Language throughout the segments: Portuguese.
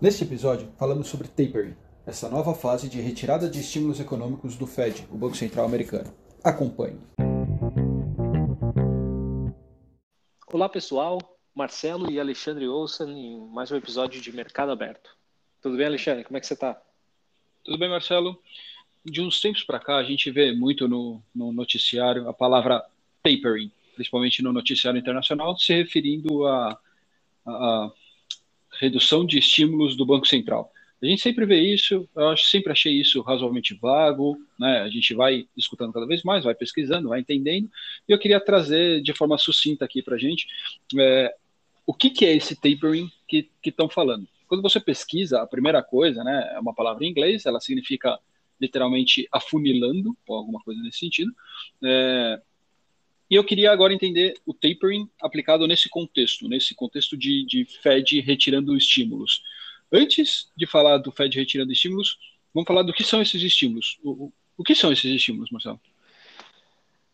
Neste episódio, falamos sobre tapering, essa nova fase de retirada de estímulos econômicos do Fed, o Banco Central Americano. Acompanhe. Olá pessoal, Marcelo e Alexandre Olsen em mais um episódio de Mercado Aberto. Tudo bem, Alexandre? Como é que você está? Tudo bem, Marcelo. De uns tempos para cá, a gente vê muito no, no noticiário a palavra tapering, principalmente no noticiário internacional, se referindo à a, a, redução de estímulos do Banco Central. A gente sempre vê isso, eu sempre achei isso razoavelmente vago, né? A gente vai escutando cada vez mais, vai pesquisando, vai entendendo, e eu queria trazer de forma sucinta aqui para a gente é, o que, que é esse tapering que estão falando. Quando você pesquisa, a primeira coisa, né, é uma palavra em inglês, ela significa literalmente afunilando, ou alguma coisa nesse sentido. É, e eu queria agora entender o tapering aplicado nesse contexto, nesse contexto de, de Fed retirando estímulos. Antes de falar do Fed retirando estímulos, vamos falar do que são esses estímulos. O, o que são esses estímulos, Marcelo?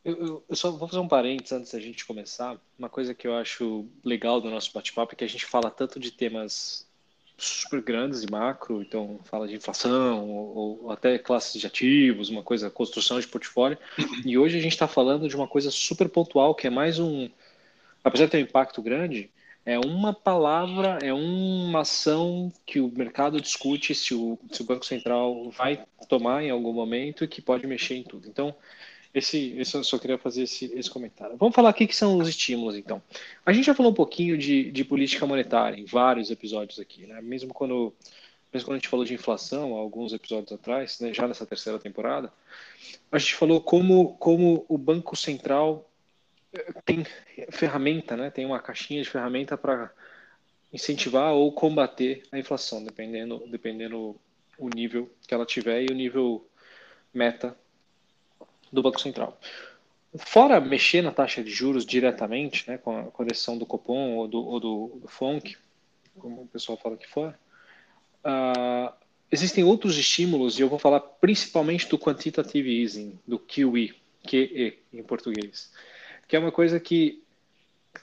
Eu, eu, eu, só vou fazer um parênteses antes da gente começar. Uma coisa que eu acho legal do nosso bate-papo é que a gente fala tanto de temas super grandes e macro, então fala de inflação ou, ou, até classes de ativos, uma coisa, construção de portfólio. E hoje a gente está falando de uma coisa super pontual, que é mais um, apesar de ter um impacto grande, é uma palavra, é uma ação que o mercado discute se o, se o Banco Central vai tomar em algum momento e que pode mexer em tudo. Então, esse, esse eu só queria fazer esse, esse comentário. Vamos falar aqui que são os estímulos, então. A gente já falou um pouquinho de, de política monetária em vários episódios aqui, né? Mesmo quando, mesmo quando a gente falou de inflação, alguns episódios atrás, né? já nessa terceira temporada, a gente falou como, como o Banco Central tem ferramenta, né? Tem uma caixinha de ferramenta para incentivar ou combater a inflação, dependendo, dependendo o nível que ela tiver e o nível meta do Banco Central. Fora mexer na taxa de juros diretamente, né, com a, decisão do Copom ou do, ou do, do FONC, como o pessoal fala aqui fora, uh, existem outros estímulos, e eu vou falar principalmente do Quantitative Easing, do QE, QE em português que é uma coisa que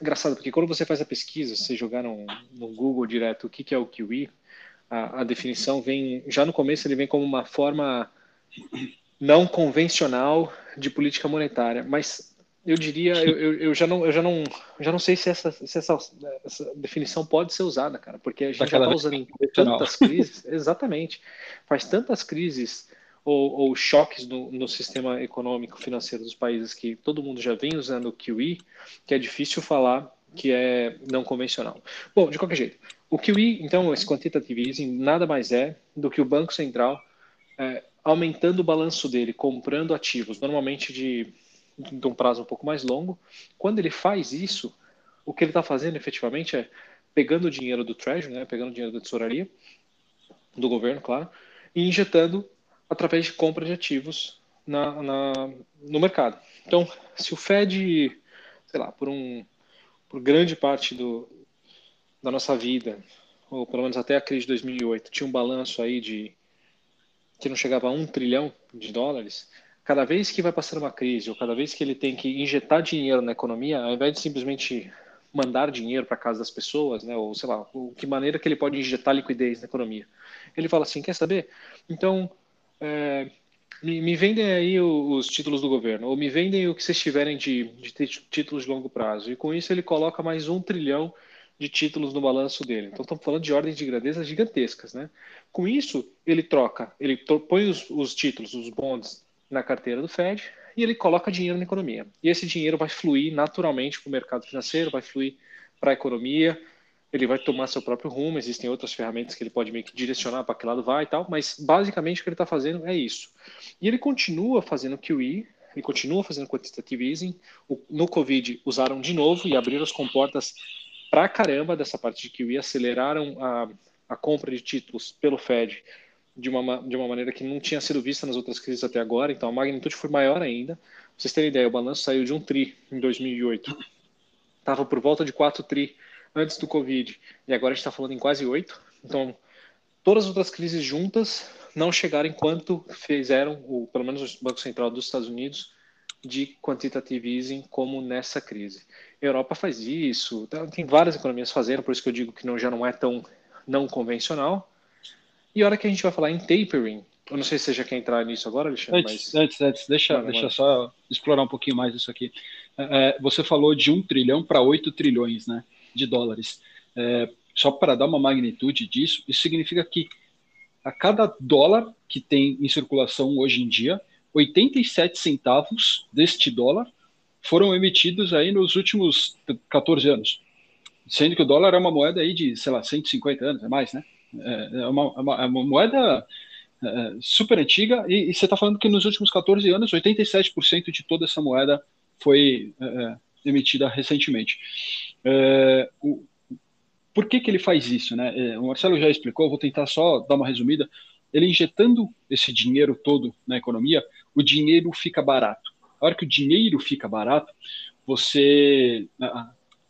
engraçado, porque quando você faz a pesquisa, você jogar no, no Google direto o que, que é o QE, a, a, definição vem, já no começo ele vem como uma forma não convencional de política monetária, mas eu diria, eu, eu, já não, eu já não, já não sei se essa, se essa, essa definição pode ser usada, cara, porque a gente Daquela já está usando tantas crises, exatamente, faz tantas crises ou, ou choques no, no, sistema econômico financeiro dos países que todo mundo já vem usando o QE, que é difícil falar que é não convencional. Bom, de qualquer jeito, o QE, então, esse quantitative easing, nada mais é do que o Banco Central é, aumentando o balanço dele, comprando ativos, normalmente de, de um prazo um pouco mais longo. Quando ele faz isso, o que ele está fazendo efetivamente é pegando o dinheiro do Treasury, né, pegando o dinheiro da tesouraria, do governo, claro, e injetando através de compra de ativos na, na, no mercado. Então, se o Fed, sei lá, por, um, por grande parte do, da nossa vida, ou pelo menos até a crise de 2008, tinha um balanço aí de que não chegava a um trilhão de dólares, cada vez que vai passando uma crise, ou cada vez que ele tem que injetar dinheiro na economia, ao invés de simplesmente mandar dinheiro para casa das pessoas, né, ou sei lá, que maneira que ele pode injetar liquidez na economia, ele fala assim, quer saber? Então, é, me, me, vendem aí os títulos do governo, ou me vendem o que vocês tiverem de, de títulos de longo prazo. E com isso ele coloca mais um trilhão de títulos no balanço dele. Então estamos falando de ordens de grandeza gigantescas. Né? Com isso, ele troca, ele põe os, os títulos, os bonds, na carteira do Fed e ele coloca dinheiro na economia. E esse dinheiro vai fluir naturalmente para o mercado financeiro, vai fluir para a economia, ele vai tomar seu próprio rumo, existem outras ferramentas que ele pode meio que direcionar para que lado vai e tal, mas basicamente o que ele está fazendo é isso. E ele continua fazendo QE, ele continua fazendo quantitative easing, no Covid usaram de novo e abriram as comportas pra caramba dessa parte de QE, aceleraram a, a compra de títulos pelo Fed de uma, de uma maneira que não tinha sido vista nas outras crises até agora, então a magnitude foi maior ainda. Pra vocês terem ideia, o balanço saiu de um TRI em 2008, estava por volta de 4 TRI antes do Covid, e agora a gente está falando em quase oito. Então, todas as outras crises juntas não chegaram enquanto fizeram, o, pelo menos o Banco Central dos Estados Unidos, de quantitative easing como nessa crise. Europa faz isso, tá, tem várias economias fazendo, por isso que eu digo que não, já não é tão não convencional. E a hora que a gente vai falar em tapering, eu não sei se você já quer entrar nisso agora, Alexandre. Antes, mas... antes, antes, deixa, deixa só explorar um pouquinho mais isso aqui. É, é você falou de um trilhão para 8 trilhões né, de dólares. É, só para dar uma magnitude disso, isso significa que a cada dólar que tem em circulação hoje em dia, 87 centavos deste dólar foram emitidos aí nos últimos 14 anos. Sendo que o dólar é uma moeda aí de, sei lá, 150 anos, é mais, né? É, é uma, é uma, é uma moeda é, super antiga e, e você está falando que nos últimos 14 anos, 87% de toda essa moeda foi é, emitida recentemente. É, o, por que, que ele faz isso? Né? O Marcelo já explicou, vou tentar só dar uma resumida. Ele injetando esse dinheiro todo na economia, o dinheiro fica barato. A hora que o dinheiro fica barato, você.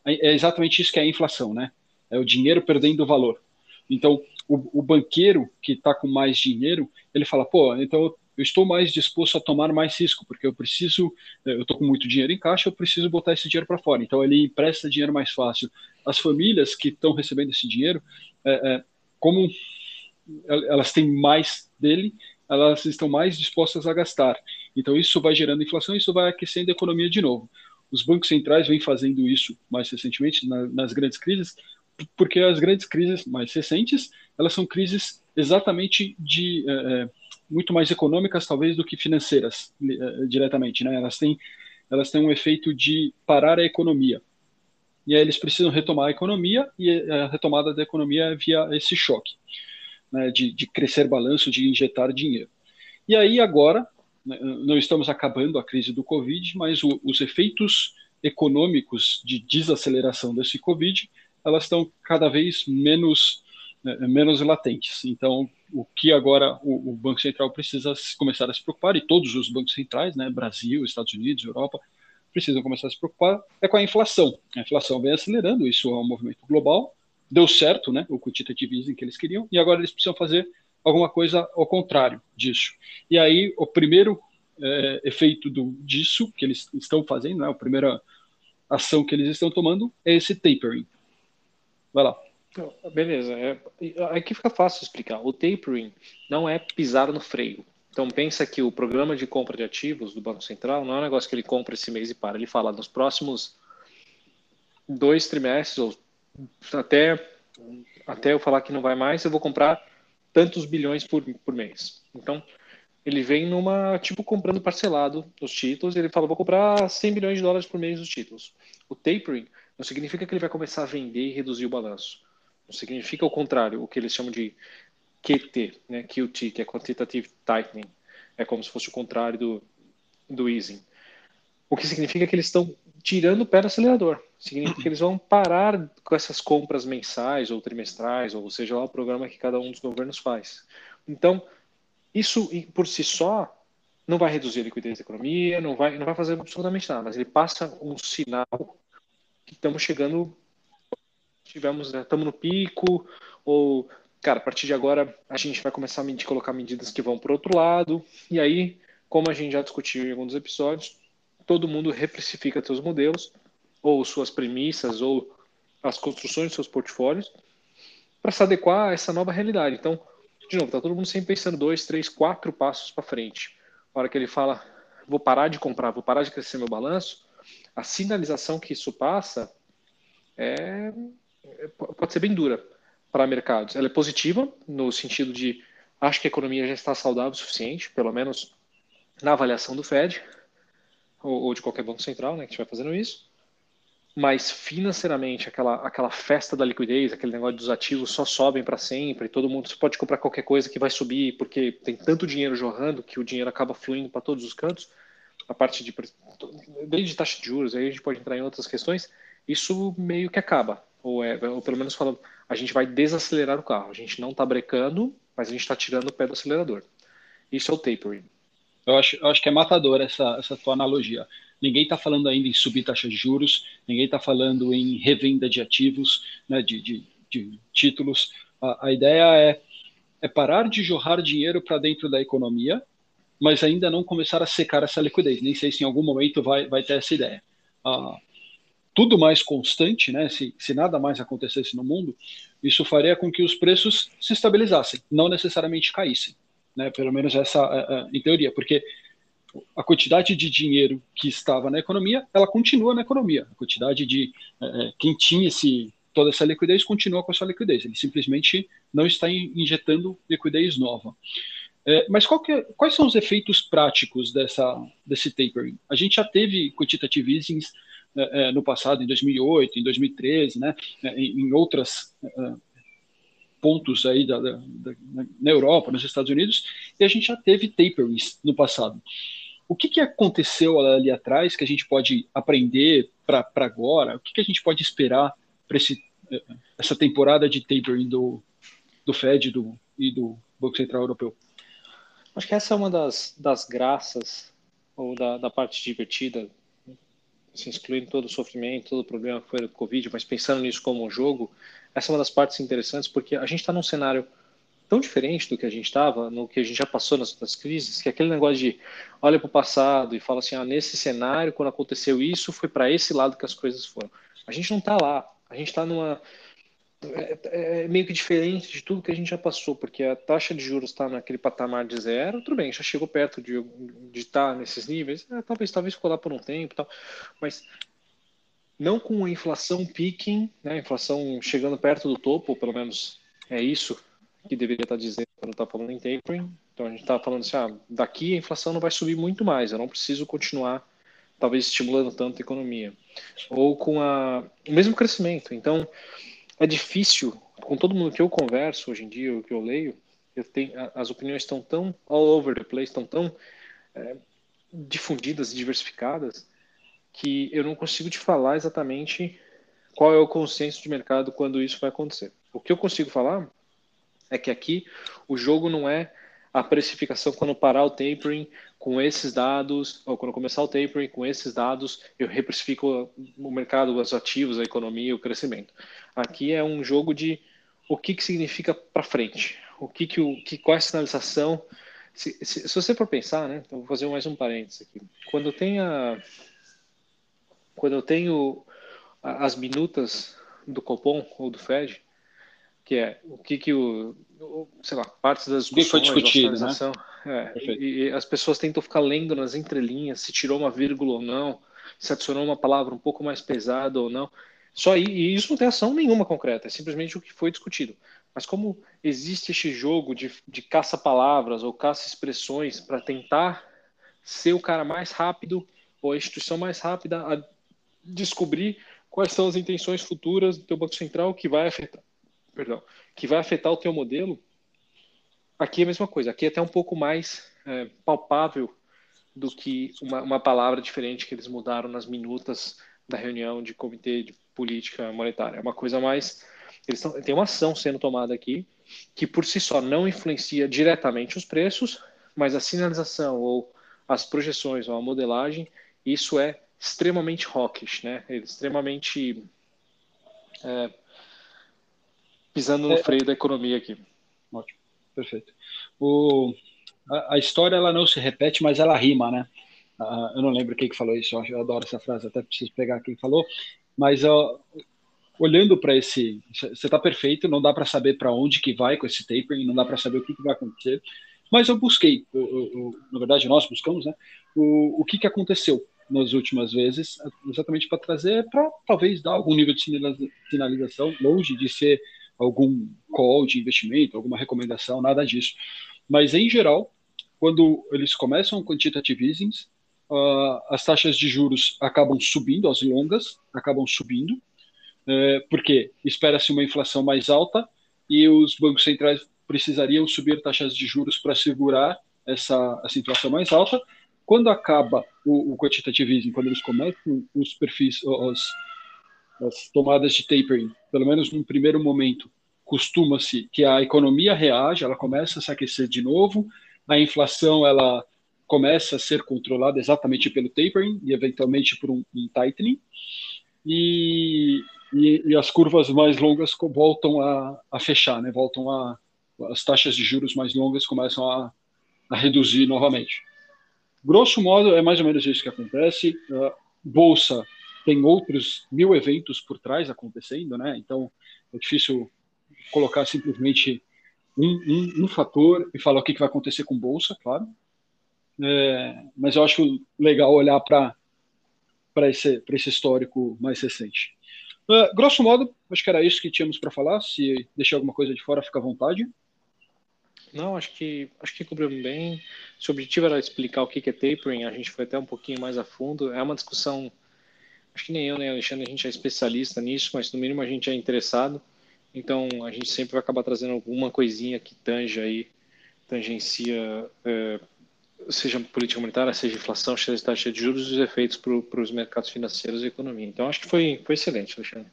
É exatamente isso que é a inflação, né? É o dinheiro perdendo valor. Então, o, o banqueiro que está com mais dinheiro, ele fala, pô, então eu estou mais disposto a tomar mais risco, porque eu preciso, eu estou com muito dinheiro em caixa, eu preciso botar esse dinheiro para fora. Então ele empresta dinheiro mais fácil. As famílias que estão recebendo esse dinheiro, é, é, como elas têm mais dele, elas estão mais dispostas a gastar. Então isso vai gerando inflação, isso vai aquecendo a economia de novo. Os bancos centrais vêm fazendo isso mais recentemente na, nas grandes crises, porque as grandes crises mais recentes elas são crises exatamente de é, muito mais econômicas talvez do que financeiras é, diretamente, né? Elas têm elas têm um efeito de parar a economia. E aí eles precisam retomar a economia e a retomada da economia é via esse choque, né, de, de crescer balanço, de injetar dinheiro. E aí agora não estamos acabando a crise do Covid, mas o, os efeitos econômicos de desaceleração desse Covid, elas estão cada vez menos, né, menos latentes. Então, o que agora o, o, Banco Central precisa começar a se preocupar, e todos os bancos centrais, né, Brasil, Estados Unidos, Europa, precisam começar a se preocupar, é com a inflação. A inflação vem acelerando, isso é um movimento global, deu certo, né, o quantitative easing que eles queriam, e agora eles precisam fazer alguma coisa ao contrário disso. E aí, o primeiro é, efeito do, disso que eles estão fazendo, né, a primeira ação que eles estão tomando é esse tapering. Vai lá. Beleza. É, aqui fica fácil explicar. O tapering não é pisar no freio. Então pensa que o programa de compra de ativos do Banco Central não é um negócio que ele compra esse mês e para. Ele fala nos próximos dois trimestres ou até até eu falar que não vai mais, eu vou comprar tantos bilhões por, por mês. Então, ele vem numa, tipo, comprando parcelado os títulos, ele fala, vou comprar 100 bilhões de dólares por mês os títulos. O tapering não significa que ele vai começar a vender e reduzir o balanço. Não significa o contrário, o que eles chamam de QT, né, QT, que é Quantitative Tightening. É como se fosse o contrário do, do easing. O que significa que eles estão tirando o pé do acelerador. Significa que eles vão parar com essas compras mensais ou trimestrais, ou seja lá o programa que cada um dos governos faz. Então, isso por si só não vai reduzir a liquidez da economia, não vai, não vai fazer absolutamente nada, mas ele passa um sinal que estamos chegando, tivemos, estamos né, no pico, ou, cara, a partir de agora a gente vai começar a colocar medidas que vão para outro lado, e aí, como a gente já discutiu em alguns episódios, todo mundo reprecifica seus modelos, ou suas premissas, ou as construções dos seus portfólios, para se adequar a essa nova realidade. Então, de novo, está todo mundo sempre pensando dois, três, quatro passos para frente. A hora que ele fala, vou parar de comprar, vou parar de crescer meu balanço, a sinalização que isso passa é, é pode ser bem dura para mercados. Ela é positiva no sentido de acho que a economia já está saudável o suficiente, pelo menos na avaliação do Fed, ou, ou de qualquer banco central, né, que estiver fazendo isso. Mas financeiramente, aquela, aquela festa da liquidez, aquele negócio dos ativos só sobem para sempre, todo mundo pode comprar qualquer coisa que vai subir, porque tem tanto dinheiro jorrando que o dinheiro acaba fluindo para todos os cantos. A parte de desde taxa de juros, aí a gente pode entrar em outras questões. Isso meio que acaba, ou, é, ou pelo menos falando, a gente vai desacelerar o carro. A gente não está brecando, mas a gente está tirando o pé do acelerador. Isso é o tapering. Eu acho, eu acho que é matador essa, essa tua analogia. Ninguém está falando ainda em subir taxas de juros, ninguém está falando em revenda de ativos, né, de, de, de títulos. A, a, ideia é, é parar de jorrar dinheiro para dentro da economia, mas ainda não começar a secar essa liquidez. Nem sei se em algum momento vai, vai ter essa ideia. Ah, tudo mais constante, né, se, se nada mais acontecesse no mundo, isso faria com que os preços se estabilizassem, não necessariamente caíssem, né, pelo menos essa é, é, em teoria, porque a quantidade de dinheiro que estava na economia, ela continua na economia. A quantidade de é, quem tinha esse, toda essa liquidez continua com essa liquidez. Ele simplesmente não está injetando liquidez nova. É, mas é, quais são os efeitos práticos dessa, desse tapering? A gente já teve quantitative easing é, é, no passado, em 2008, em 2013, né, é, em, é, pontos aí da, da, da, na Europa, nos Estados Unidos, e a gente já teve taperings no passado. O que, que aconteceu ali atrás que a gente pode aprender para agora? O que, que a gente pode esperar para essa temporada de tapering do, do Fed do, e do Banco Central Europeu? Acho que essa é uma das, das graças, ou da, da parte divertida, assim, excluindo todo o sofrimento, todo o problema que foi do Covid, mas pensando nisso como um jogo, essa é uma das partes interessantes, porque a gente está num cenário tão diferente do que a gente estava, no que a gente já passou nas outras crises, que é aquele negócio de olha para o passado e fala assim, ah, nesse cenário, quando aconteceu isso, foi para esse lado que as coisas foram. A gente não está lá, a gente está numa é, é, é, meio que diferente de tudo que a gente já passou, porque a taxa de juros está naquele patamar de zero, tudo bem, já chegou perto de, estar tá nesses níveis, é, talvez talvez lá por um tempo, tal, mas não com a inflação peaking, né, a inflação chegando perto do topo, pelo menos é isso que deveria estar tá dizendo quando está falando em tapering. Então a gente está falando assim, ah, daqui a inflação não vai subir muito mais, eu não preciso continuar talvez estimulando tanto a economia. Ou com a, o mesmo crescimento. Então, é difícil, com todo mundo que eu converso hoje em dia, o que eu leio, eu tenho, as opiniões estão tão all over the place, estão tão é, difundidas e diversificadas, que eu não consigo te falar exatamente qual é o consenso de mercado quando isso vai acontecer. O que eu consigo falar é que aqui o jogo não é a precificação quando parar o tapering com esses dados, ou quando começar o tapering com esses dados, eu reprecifico o mercado, os ativos, a economia, o crescimento. Aqui é um jogo de o que, que significa para frente, o que que o que qual é a sinalização. Se, se, se você for pensar, né, então vou fazer mais um parênteses aqui. Quando eu tenho a, quando eu tenho as minutas do Copom ou do Fed, que é o que que o, sei lá, partes das discussões, foi discutido, né? É, e, e, as pessoas tentam ficar lendo nas entrelinhas se tirou uma vírgula ou não, se adicionou uma palavra um pouco mais pesada ou não. Só aí, e isso não tem ação nenhuma concreta, é simplesmente o que foi discutido. Mas como existe este jogo de, de caça-palavras ou caça-expressões para tentar ser o cara mais rápido ou a instituição mais rápida a descobrir quais são as intenções futuras do teu Banco Central que vai afetar perdão, que vai afetar o teu modelo, aqui é a mesma coisa. Aqui é até um pouco mais é, palpável do que uma, uma, palavra diferente que eles mudaram nas minutas da reunião de comitê de política monetária. É uma coisa mais. Eles tão, tem uma ação sendo tomada aqui que por si só não influencia diretamente os preços, mas a sinalização ou as projeções ou a modelagem, isso é extremamente hawkish, né? É extremamente é, pisando no é, freio da economia aqui. Ótimo, perfeito. O, a, a, história ela não se repete, mas ela rima, né? Uh, eu não lembro quem que falou isso, eu adoro essa frase, até preciso pegar quem falou, mas uh, olhando para esse, você está perfeito, não dá para saber para onde que vai com esse tapering, não dá para saber o que, que vai acontecer, mas eu busquei, eu, eu, na verdade nós buscamos, né? O, o que que aconteceu nas últimas vezes, exatamente para trazer, para talvez dar algum nível de sinalização, longe de ser algum call de investimento, alguma recomendação, nada disso. Mas, em geral, quando eles começam quantitative easing, uh, as taxas de juros acabam subindo, as longas acabam subindo, uh, porque espera-se uma inflação mais alta e os bancos centrais precisariam subir taxas de juros para segurar essa, essa inflação mais alta. Quando acaba o, o quantitative easing, quando eles começam os perfis, os, as tomadas de tapering, pelo menos num primeiro momento, costuma-se que a economia reage, ela começa a se aquecer de novo, a inflação ela começa a ser controlada exatamente pelo tapering e eventualmente por um, um tightening, e, e, e, as curvas mais longas voltam a, a fechar, né? voltam a as taxas de juros mais longas começam a, a reduzir novamente. Grosso modo, é mais ou menos isso que acontece. Uh, bolsa tem outros mil eventos por trás acontecendo, né? Então é difícil colocar simplesmente um, um, um fator e falar o que, que vai acontecer com bolsa, claro. É, mas eu acho legal olhar para para esse, esse histórico mais recente. Uh, grosso modo, acho que era isso que tínhamos para falar. Se deixar alguma coisa de fora, fica à vontade. Não, acho que acho que cobriu bem. Se o objetivo era explicar o que é tapering, a gente foi até um pouquinho mais a fundo. É uma discussão, acho que nem eu nem Alexandre, a gente é especialista nisso, mas no mínimo a gente é interessado. Então a gente sempre vai acabar trazendo alguma coisinha que tange aí, tangencia, é, seja política monetária, seja inflação, seja taxa de juros e os efeitos para os mercados financeiros e economia. Então acho que foi, foi excelente, Alexandre.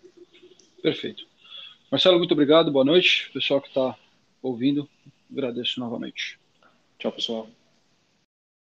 Perfeito. Marcelo, muito obrigado, boa noite. Pessoal que está ouvindo, agradeço novamente. Tchau, pessoal.